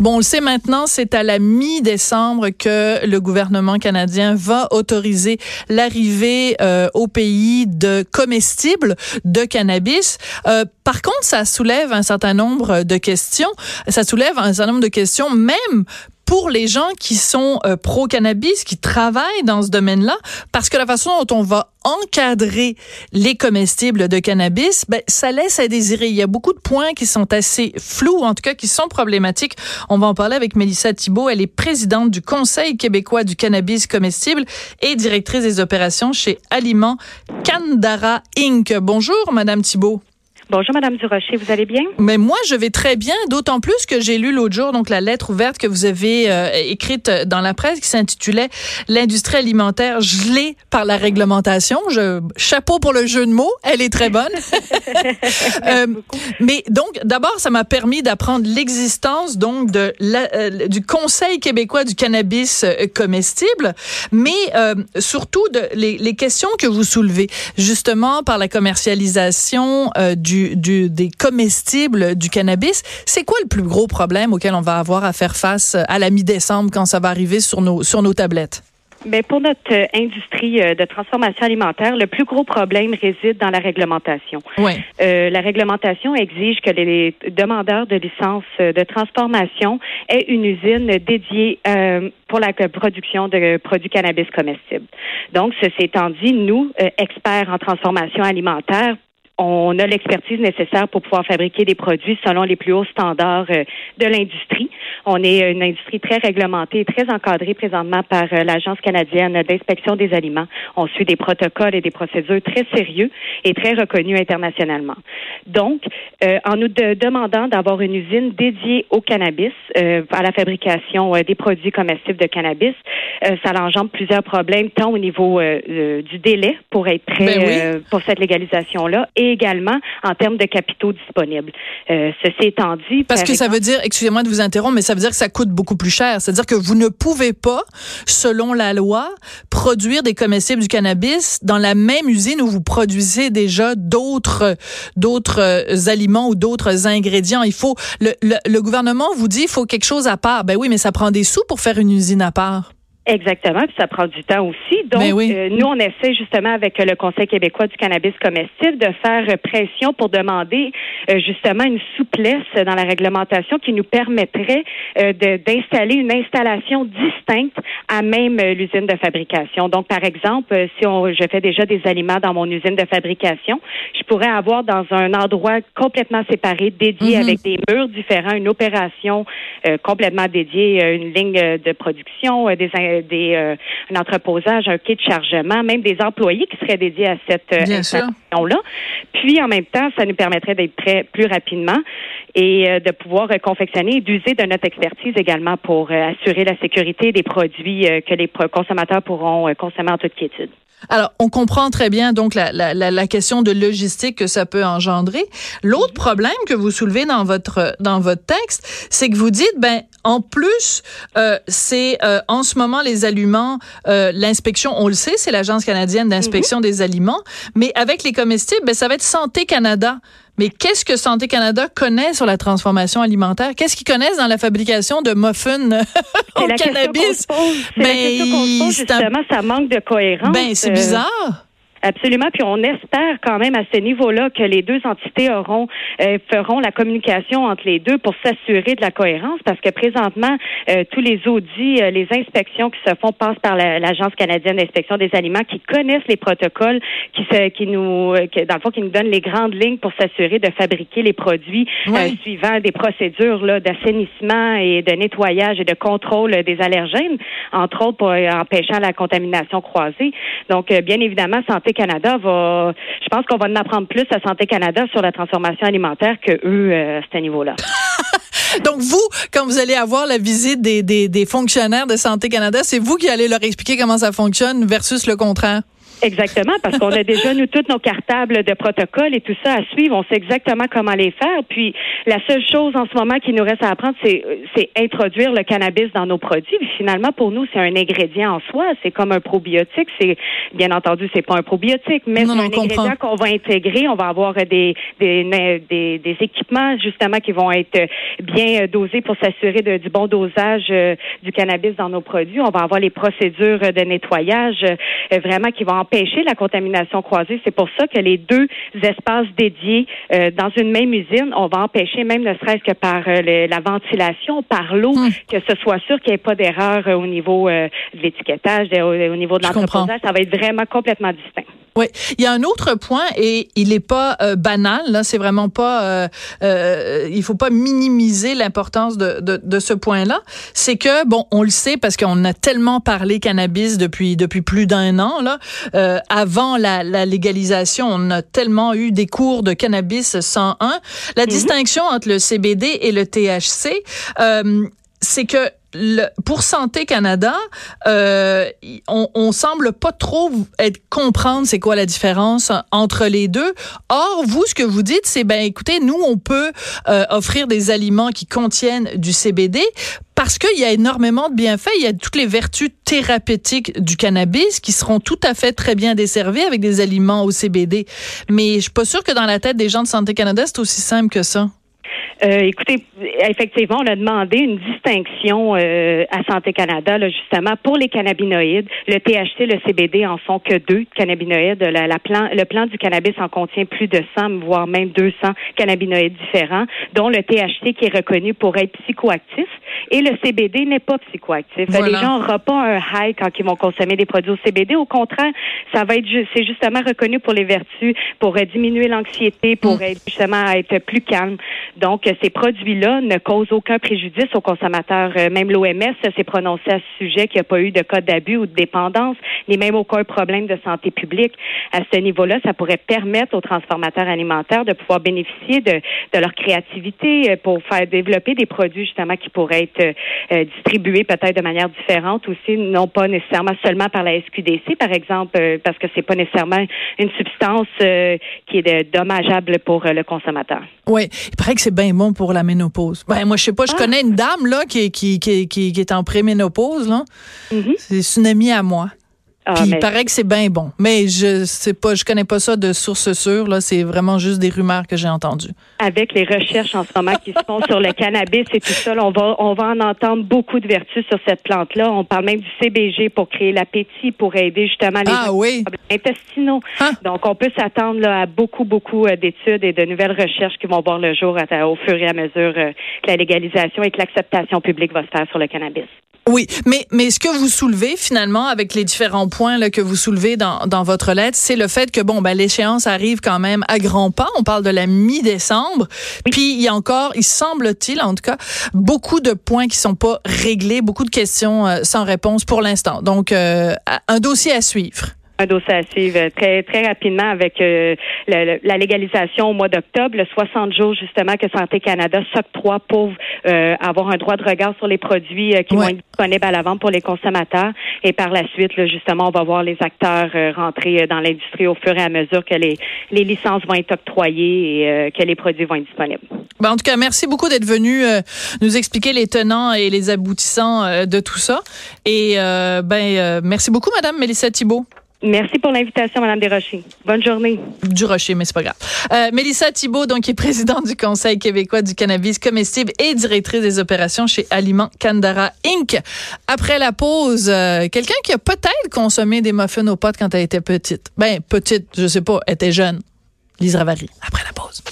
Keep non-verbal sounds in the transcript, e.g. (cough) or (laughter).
Bon, on le sait maintenant, c'est à la mi-décembre que le gouvernement canadien va autoriser l'arrivée euh, au pays de comestibles de cannabis. Euh, par contre, ça soulève un certain nombre de questions. Ça soulève un certain nombre de questions, même pour les gens qui sont euh, pro-cannabis, qui travaillent dans ce domaine-là, parce que la façon dont on va encadrer les comestibles de cannabis, ben, ça laisse à désirer. Il y a beaucoup de points qui sont assez flous, en tout cas qui sont problématiques. On va en parler avec Mélissa Thibault. Elle est présidente du Conseil québécois du cannabis comestible et directrice des opérations chez Aliments Candara Inc. Bonjour, Madame Thibault. Bonjour, Madame Durocher, vous allez bien? Mais moi, je vais très bien, d'autant plus que j'ai lu l'autre jour donc la lettre ouverte que vous avez euh, écrite dans la presse qui s'intitulait L'industrie alimentaire gelée par la réglementation. Je, chapeau pour le jeu de mots, elle est très bonne. (laughs) euh, mais donc, d'abord, ça m'a permis d'apprendre l'existence donc de la, euh, du Conseil québécois du cannabis comestible, mais surtout de les, les, questions que vous soulevez, justement par la commercialisation du du, des comestibles du cannabis. C'est quoi le plus gros problème auquel on va avoir à faire face à la mi-décembre quand ça va arriver sur nos, sur nos tablettes? Mais pour notre euh, industrie euh, de transformation alimentaire, le plus gros problème réside dans la réglementation. Oui. Euh, la réglementation exige que les demandeurs de licence de transformation aient une usine dédiée pour la production de produits cannabis comestibles. Donc, ceci étant dit, nous, experts en transformation alimentaire, on a l'expertise nécessaire pour pouvoir fabriquer des produits selon les plus hauts standards euh, de l'industrie. On est une industrie très réglementée et très encadrée présentement par euh, l'Agence canadienne d'inspection des aliments. On suit des protocoles et des procédures très sérieux et très reconnus internationalement. Donc, euh, en nous demandant d'avoir une usine dédiée au cannabis, à la fabrication des produits comestibles de cannabis, ça engendre plusieurs problèmes, tant au niveau du délai pour être prêt ben pour cette légalisation-là et également en termes de capitaux disponibles. Euh, ceci étant dit, parce que ça veut dire, excusez-moi de vous interrompre, mais ça veut dire que ça coûte beaucoup plus cher. C'est-à-dire que vous ne pouvez pas, selon la loi, produire des comestibles du cannabis dans la même usine où vous produisez déjà d'autres d'autres euh, aliments ou d'autres ingrédients. Il faut le, le, le gouvernement vous dit il faut quelque chose à part. Ben oui, mais ça prend des sous pour faire une usine à part. Exactement, puis ça prend du temps aussi. Donc, ben euh, nous, on essaie justement avec le Conseil québécois du cannabis comestible de faire pression pour demander euh, justement une souplesse dans la réglementation qui nous permettrait euh, d'installer une installation distincte à même l'usine de fabrication. Donc, par exemple, si on, je fais déjà des aliments dans mon usine de fabrication, je pourrais avoir dans un endroit complètement séparé, dédié Mhm. avec des murs différents, une opération complètement dédiée, une ligne de production, des des, euh, un entreposage, un quai de chargement, même des employés qui seraient dédiés à cette euh, installation-là. Puis, en même temps, ça nous permettrait d'être prêts plus rapidement et euh, de pouvoir confectionner et d'user de notre expertise également pour assurer la sécurité des produits que les consommateurs pourront consommer en toute quiétude. Alors, on comprend très bien donc la, la, la, question de logistique que ça peut engendrer. L'autre problème que vous soulevez dans votre dans votre texte, c'est que vous dites ben en plus euh, c'est euh, en ce moment les aliments euh, l'inspection on le sait c'est l'agence canadienne d'inspection mm-hmm. des aliments, mais avec les comestibles ben ça va être Santé Canada. Mais qu'est-ce que Santé Canada connaît sur la transformation alimentaire? Qu'est-ce qu'ils connaissent dans la fabrication de muffins (laughs) au la cannabis? Ben, la justement, ça manque de cohérence. Ben, c'est bizarre. Absolument. Puis on espère quand même à ce niveau-là que les deux entités auront euh, feront la communication entre les deux pour s'assurer de la cohérence, parce que présentement euh, tous les audits, euh, les inspections qui se font passent par l'agence canadienne d'inspection des aliments, qui connaissent les protocoles, qui se, qui nous, qui, dans le fond, qui nous donnent les grandes lignes pour s'assurer de fabriquer les produits oui. suivant des procédures là d'assainissement et de nettoyage et de contrôle des allergènes, entre autres pour empêchant la contamination croisée. Donc, bien évidemment, santé Canada va, je pense qu'on va en apprendre plus à Santé Canada sur la transformation alimentaire que eux euh, à ce niveau-là. (laughs) Donc vous, quand vous allez avoir la visite des, des, des fonctionnaires de Santé Canada, c'est vous qui allez leur expliquer comment ça fonctionne versus le contraire? Exactement, parce qu'on a déjà, nous, toutes nos cartables de protocole et tout ça à suivre. On sait exactement comment les faire. Puis, la seule chose en ce moment qui nous reste à apprendre, c'est, c'est introduire le cannabis dans nos produits. finalement, pour nous, c'est un ingrédient en soi. C'est comme un probiotique. C'est, bien entendu, c'est pas un probiotique, mais c'est un ingrédient qu'on va intégrer. On va avoir des, des, des, des, équipements, justement, qui vont être bien dosés pour s'assurer de, du bon dosage euh, du cannabis dans nos produits. On va avoir les procédures de nettoyage, euh, vraiment, qui vont empêcher la contamination croisée. C'est pour ça que les deux espaces dédiés euh, dans une même usine, on va empêcher même ne serait-ce que par euh, la ventilation, par l'eau, hmm. que ce soit sûr qu'il n'y ait pas d'erreur euh, au niveau de l'étiquetage, au, niveau de l'entreposage. Ça va être vraiment complètement distinct. Oui, il y a un autre point et il n'est pas banal. Là, c'est vraiment pas. Euh, il faut pas minimiser l'importance de, de, de, ce point-là. C'est que bon, on le sait parce qu'on a tellement parlé cannabis depuis depuis plus d'un an là. Euh, avant la, légalisation, on a tellement eu des cours de cannabis 101. La mhm. distinction entre le CBD et le THC, euh, c'est que pour Santé Canada, euh, on, on semble pas trop être comprendre c'est quoi la différence entre les deux. Or, vous, ce que vous dites, c'est ben écoutez, nous on peut euh, offrir des aliments qui contiennent du CBD parce qu'il y a énormément de bienfaits. Il y a toutes les vertus thérapeutiques du cannabis qui seront tout à fait très bien desservies avec des aliments au CBD. Mais je suis pas sûre que dans la tête des gens de Santé Canada, c'est aussi simple que ça. Euh, écoutez, effectivement, on a demandé une distinction euh, à Santé Canada, là, justement, pour les cannabinoïdes. Le THC, le CBD en sont que deux cannabinoïdes. La, le plan du cannabis en contient plus de 100, voire même 200 cannabinoïdes différents, dont le THC qui est reconnu pour être psychoactif et le CBD n'est pas psychoactif. Les gens n'auront pas un high quand ils vont consommer des produits au CBD. Au contraire, ça va être c'est justement reconnu pour les vertus, pour euh, diminuer l'anxiété, pour mm. être, justement être plus calme. Donc, ces produits-là ne causent aucun préjudice aux consommateurs. Euh, même l'OMS s'est prononcé à ce sujet qu'il n'y a pas eu de cas d'abus ou de dépendance, ni même aucun problème de santé publique. À ce niveau-là, ça pourrait permettre aux transformateurs alimentaires de pouvoir bénéficier de, de leur créativité euh, pour faire développer des produits justement qui pourraient être euh, distribués peut-être de manière différente aussi, non pas nécessairement seulement par la SQDC, par exemple, parce que c'est pas nécessairement une substance qui est dommageable pour le consommateur. Oui, il paraît que c'est bien bon pour la ménopause. Ben, moi, je sais pas, je ah. connais une dame là qui, qui, qui, qui, est en préménopause. là. Mm-hmm. C'est une amie à moi. Ah, Puis il paraît que c'est bien bon. Mais je sais pas, je connais pas ça de source sûre. Là, c'est vraiment juste des rumeurs que j'ai entendues. Avec les recherches en ce moment qui se font sur le cannabis et tout ça, on va on va en entendre beaucoup de vertus sur cette plante-là. On parle même du CBG pour créer l'appétit, pour aider justement les ah, problèmes intestinaux. Ah. Donc on peut s'attendre à beaucoup beaucoup euh, d'études et de nouvelles recherches qui vont voir le jour au fur et à mesure euh, que la légalisation et que l'acceptation publique va se faire sur le cannabis. Oui, mais mais ce que vous soulevez finalement avec les différents points là, que vous soulevez dans, dans votre lettre, c'est le fait que bon ben l'échéance arrive quand même à grands pas. On parle de la mi-décembre. Puis il y a encore, il semble-t-il en tout cas, beaucoup de points qui sont pas réglés, beaucoup de questions euh, sans réponse pour l'instant. Donc euh, un dossier à suivre un dossier à suivre très, très rapidement avec euh, la, légalisation au mois d'octobre, le 60 jours justement que Santé Canada s'octroie pour euh, avoir un droit de regard sur les produits euh, qui vont être disponibles à la vente pour les consommateurs. Et par la suite, justement, on va voir les acteurs rentrer dans l'industrie au fur et à mesure que les, les licences vont être octroyées et que les produits vont être disponibles. Ben, en tout cas, merci beaucoup d'être venu nous expliquer les tenants et les aboutissants de tout ça. Et ben, merci beaucoup, Madame Mélissa Thibault. Merci pour l'invitation, Madame Desrochers. Bonne journée. Du Rocher, mais c'est pas grave. Euh, Mélissa Thibault, donc, est présidente du Conseil québécois du cannabis comestible et directrice des opérations chez Aliments Candara Inc. Après la pause, euh, quelqu'un qui a peut-être consommé des muffins aux potes quand elle était petite? Ben, petite, je sais pas, était jeune. Lise Ravary, après la pause.